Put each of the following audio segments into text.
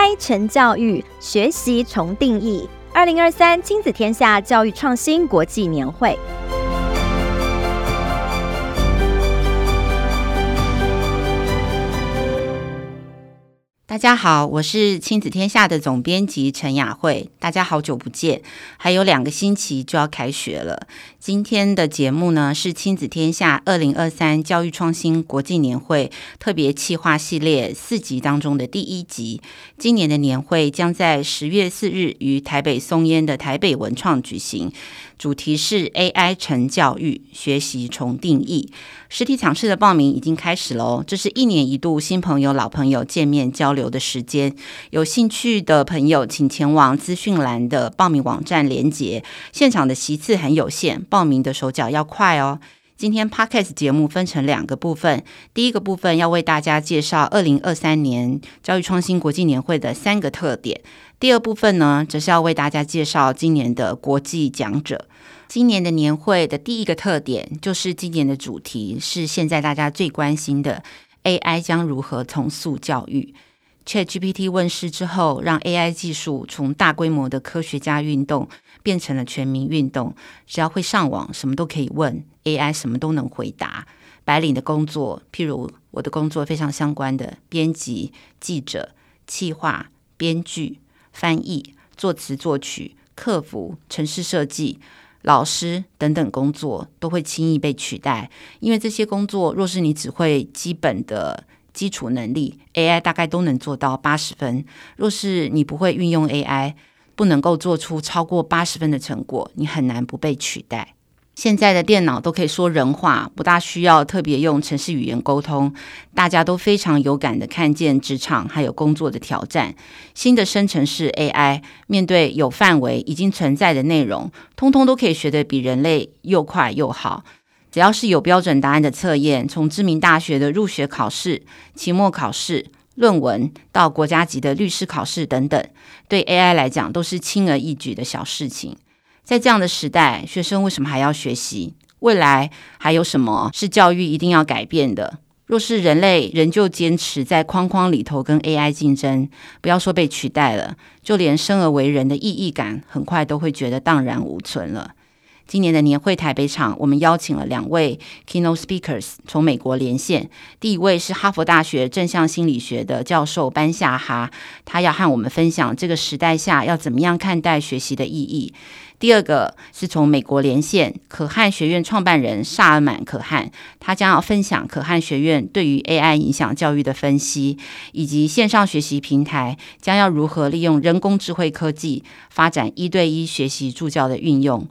开成教育，学习重定义。二零二三亲子天下教育创新国际年会。大家好，我是亲子天下的总编辑陈雅慧。大家好久不见，还有两个星期就要开学了。今天的节目呢，是亲子天下二零二三教育创新国际年会特别企划系列四集当中的第一集。今年的年会将在十月四日于台北松烟的台北文创举行。主题是 AI 成教育，学习重定义。实体场次的报名已经开始喽，这是一年一度新朋友、老朋友见面交流的时间。有兴趣的朋友，请前往资讯栏的报名网站连结。现场的席次很有限，报名的手脚要快哦。今天 Podcast 节目分成两个部分，第一个部分要为大家介绍二零二三年教育创新国际年会的三个特点。第二部分呢，则是要为大家介绍今年的国际讲者。今年的年会的第一个特点，就是今年的主题是现在大家最关心的 AI 将如何重塑教育。ChatGPT 问世之后，让 AI 技术从大规模的科学家运动变成了全民运动。只要会上网，什么都可以问 AI，什么都能回答。白领的工作，譬如我的工作非常相关的编辑、记者、企划、编剧。翻译、作词作曲、客服、城市设计、老师等等工作都会轻易被取代，因为这些工作若是你只会基本的基础能力，AI 大概都能做到八十分；若是你不会运用 AI，不能够做出超过八十分的成果，你很难不被取代。现在的电脑都可以说人话，不大需要特别用程式语言沟通。大家都非常有感的看见职场还有工作的挑战。新的生成式 AI 面对有范围已经存在的内容，通通都可以学得比人类又快又好。只要是有标准答案的测验，从知名大学的入学考试、期末考试、论文到国家级的律师考试等等，对 AI 来讲都是轻而易举的小事情。在这样的时代，学生为什么还要学习？未来还有什么是教育一定要改变的？若是人类仍旧坚持在框框里头跟 AI 竞争，不要说被取代了，就连生而为人的意义感，很快都会觉得荡然无存了。今年的年会台北场，我们邀请了两位 keynote speakers 从美国连线。第一位是哈佛大学正向心理学的教授班夏哈，他要和我们分享这个时代下要怎么样看待学习的意义。第二个是从美国连线可汗学院创办人萨尔满可汗，他将要分享可汗学院对于 AI 影响教育的分析，以及线上学习平台将要如何利用人工智慧科技发展一对一学习助教的运用。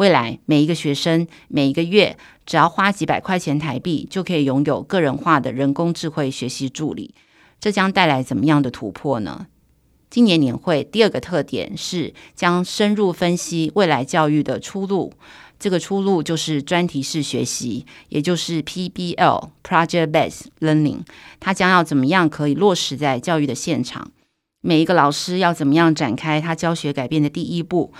未来每一个学生每一个月只要花几百块钱台币，就可以拥有个人化的人工智慧学习助理，这将带来怎么样的突破呢？今年年会第二个特点是将深入分析未来教育的出路，这个出路就是专题式学习，也就是 PBL（Project-Based Learning）。它将要怎么样可以落实在教育的现场？每一个老师要怎么样展开他教学改变的第一步？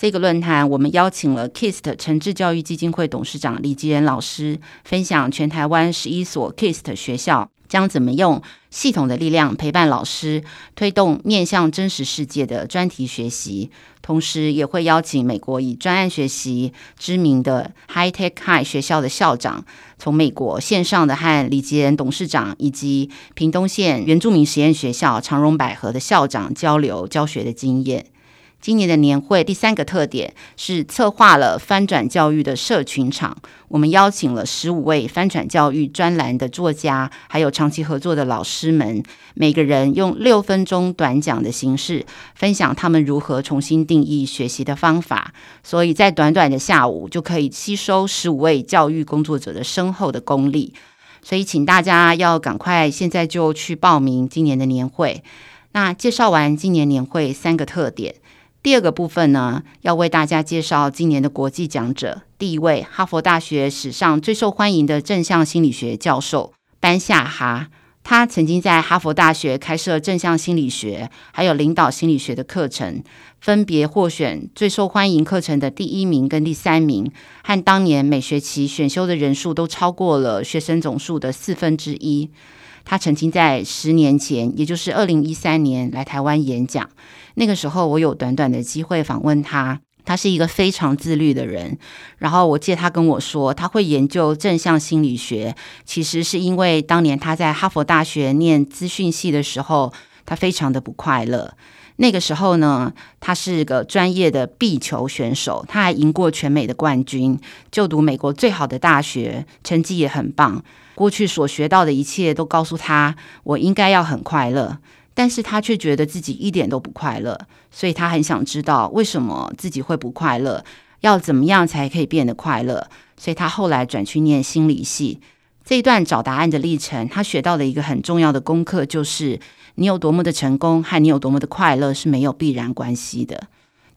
这个论坛我们邀请了 KIST 诚志教育基金会董事长李吉仁老师，分享全台湾十一所 KIST 学校。将怎么用系统的力量陪伴老师，推动面向真实世界的专题学习，同时也会邀请美国以专案学习知名的 High Tech High 学校的校长，从美国线上的和李吉仁董事长以及屏东县原住民实验学校长荣百合的校长交流教学的经验。今年的年会第三个特点是策划了翻转教育的社群场。我们邀请了十五位翻转教育专栏的作家，还有长期合作的老师们，每个人用六分钟短讲的形式分享他们如何重新定义学习的方法。所以在短短的下午就可以吸收十五位教育工作者的深厚的功力。所以请大家要赶快现在就去报名今年的年会。那介绍完今年年会三个特点。第二个部分呢，要为大家介绍今年的国际讲者。第一位，哈佛大学史上最受欢迎的正向心理学教授班夏哈，他曾经在哈佛大学开设正向心理学还有领导心理学的课程，分别获选最受欢迎课程的第一名跟第三名，和当年每学期选修的人数都超过了学生总数的四分之一。他曾经在十年前，也就是二零一三年来台湾演讲。那个时候，我有短短的机会访问他。他是一个非常自律的人。然后我记得他跟我说，他会研究正向心理学，其实是因为当年他在哈佛大学念资讯系的时候，他非常的不快乐。那个时候呢，他是个专业的壁球选手，他还赢过全美的冠军，就读美国最好的大学，成绩也很棒。过去所学到的一切都告诉他，我应该要很快乐，但是他却觉得自己一点都不快乐，所以他很想知道为什么自己会不快乐，要怎么样才可以变得快乐。所以他后来转去念心理系。这一段找答案的历程，他学到的一个很重要的功课就是。你有多么的成功，和你有多么的快乐是没有必然关系的。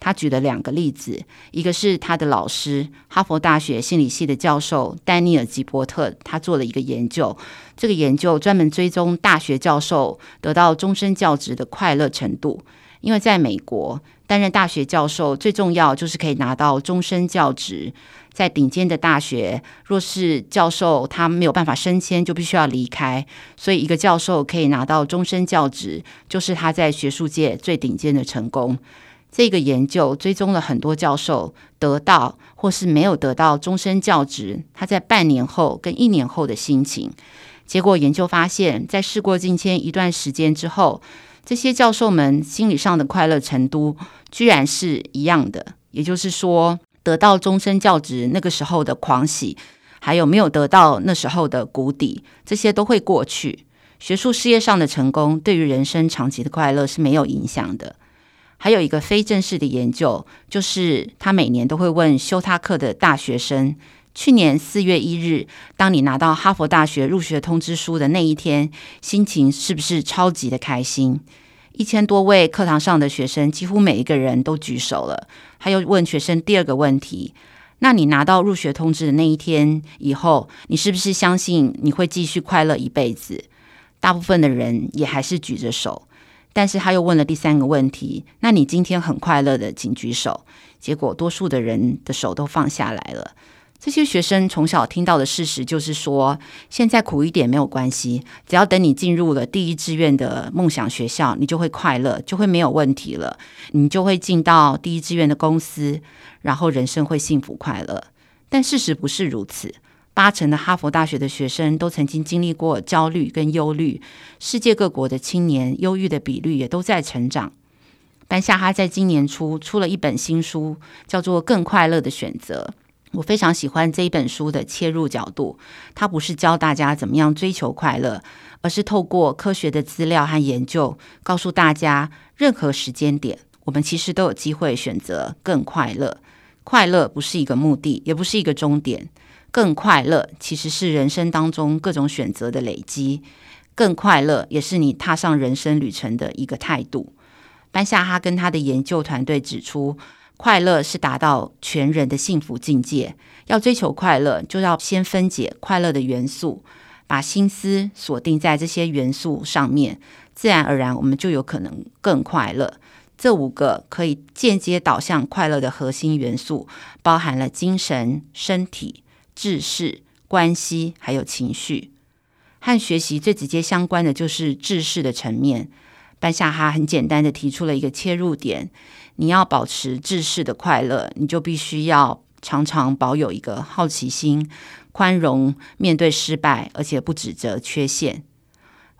他举了两个例子，一个是他的老师，哈佛大学心理系的教授丹尼尔·吉伯特，他做了一个研究。这个研究专门追踪大学教授得到终身教职的快乐程度，因为在美国担任大学教授最重要就是可以拿到终身教职。在顶尖的大学，若是教授他没有办法升迁，就必须要离开。所以，一个教授可以拿到终身教职，就是他在学术界最顶尖的成功。这个研究追踪了很多教授得到或是没有得到终身教职，他在半年后跟一年后的心情。结果研究发现，在事过境迁一段时间之后，这些教授们心理上的快乐程度居然是一样的。也就是说，得到终身教职那个时候的狂喜，还有没有得到那时候的谷底，这些都会过去。学术事业上的成功对于人生长期的快乐是没有影响的。还有一个非正式的研究，就是他每年都会问修他课的大学生：去年四月一日，当你拿到哈佛大学入学通知书的那一天，心情是不是超级的开心？一千多位课堂上的学生，几乎每一个人都举手了。他又问学生第二个问题：“那你拿到入学通知的那一天以后，你是不是相信你会继续快乐一辈子？”大部分的人也还是举着手。但是他又问了第三个问题：“那你今天很快乐的，请举手。”结果多数的人的手都放下来了。这些学生从小听到的事实就是说，现在苦一点没有关系，只要等你进入了第一志愿的梦想学校，你就会快乐，就会没有问题了。你就会进到第一志愿的公司，然后人生会幸福快乐。但事实不是如此，八成的哈佛大学的学生都曾经经历过焦虑跟忧虑，世界各国的青年忧郁的比率也都在成长。班夏哈在今年初出了一本新书，叫做《更快乐的选择》。我非常喜欢这一本书的切入角度，它不是教大家怎么样追求快乐，而是透过科学的资料和研究，告诉大家，任何时间点，我们其实都有机会选择更快乐。快乐不是一个目的，也不是一个终点，更快乐其实是人生当中各种选择的累积。更快乐也是你踏上人生旅程的一个态度。班夏哈跟他的研究团队指出，快乐是达到全人的幸福境界。要追求快乐，就要先分解快乐的元素，把心思锁定在这些元素上面，自然而然我们就有可能更快乐。这五个可以间接导向快乐的核心元素，包含了精神、身体、知识、关系，还有情绪。和学习最直接相关的就是知识的层面。班夏哈很简单的提出了一个切入点。你要保持知识的快乐，你就必须要常常保有一个好奇心、宽容，面对失败，而且不指责缺陷。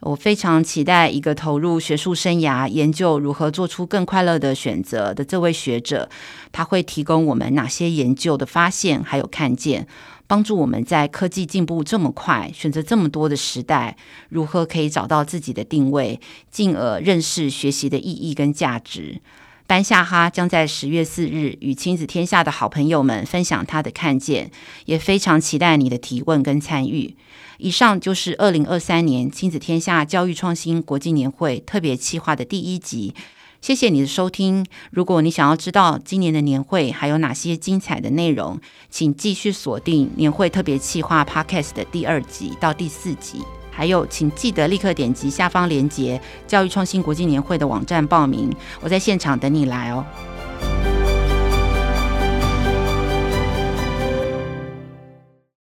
我非常期待一个投入学术生涯、研究如何做出更快乐的选择的这位学者，他会提供我们哪些研究的发现，还有看见，帮助我们在科技进步这么快、选择这么多的时代，如何可以找到自己的定位，进而认识学习的意义跟价值。班夏哈将在十月四日与亲子天下的好朋友们分享他的看见，也非常期待你的提问跟参与。以上就是二零二三年亲子天下教育创新国际年会特别企划的第一集。谢谢你的收听。如果你想要知道今年的年会还有哪些精彩的内容，请继续锁定年会特别企划 Podcast 的第二集到第四集。还有，请记得立刻点击下方链接，教育创新国际年会的网站报名。我在现场等你来哦。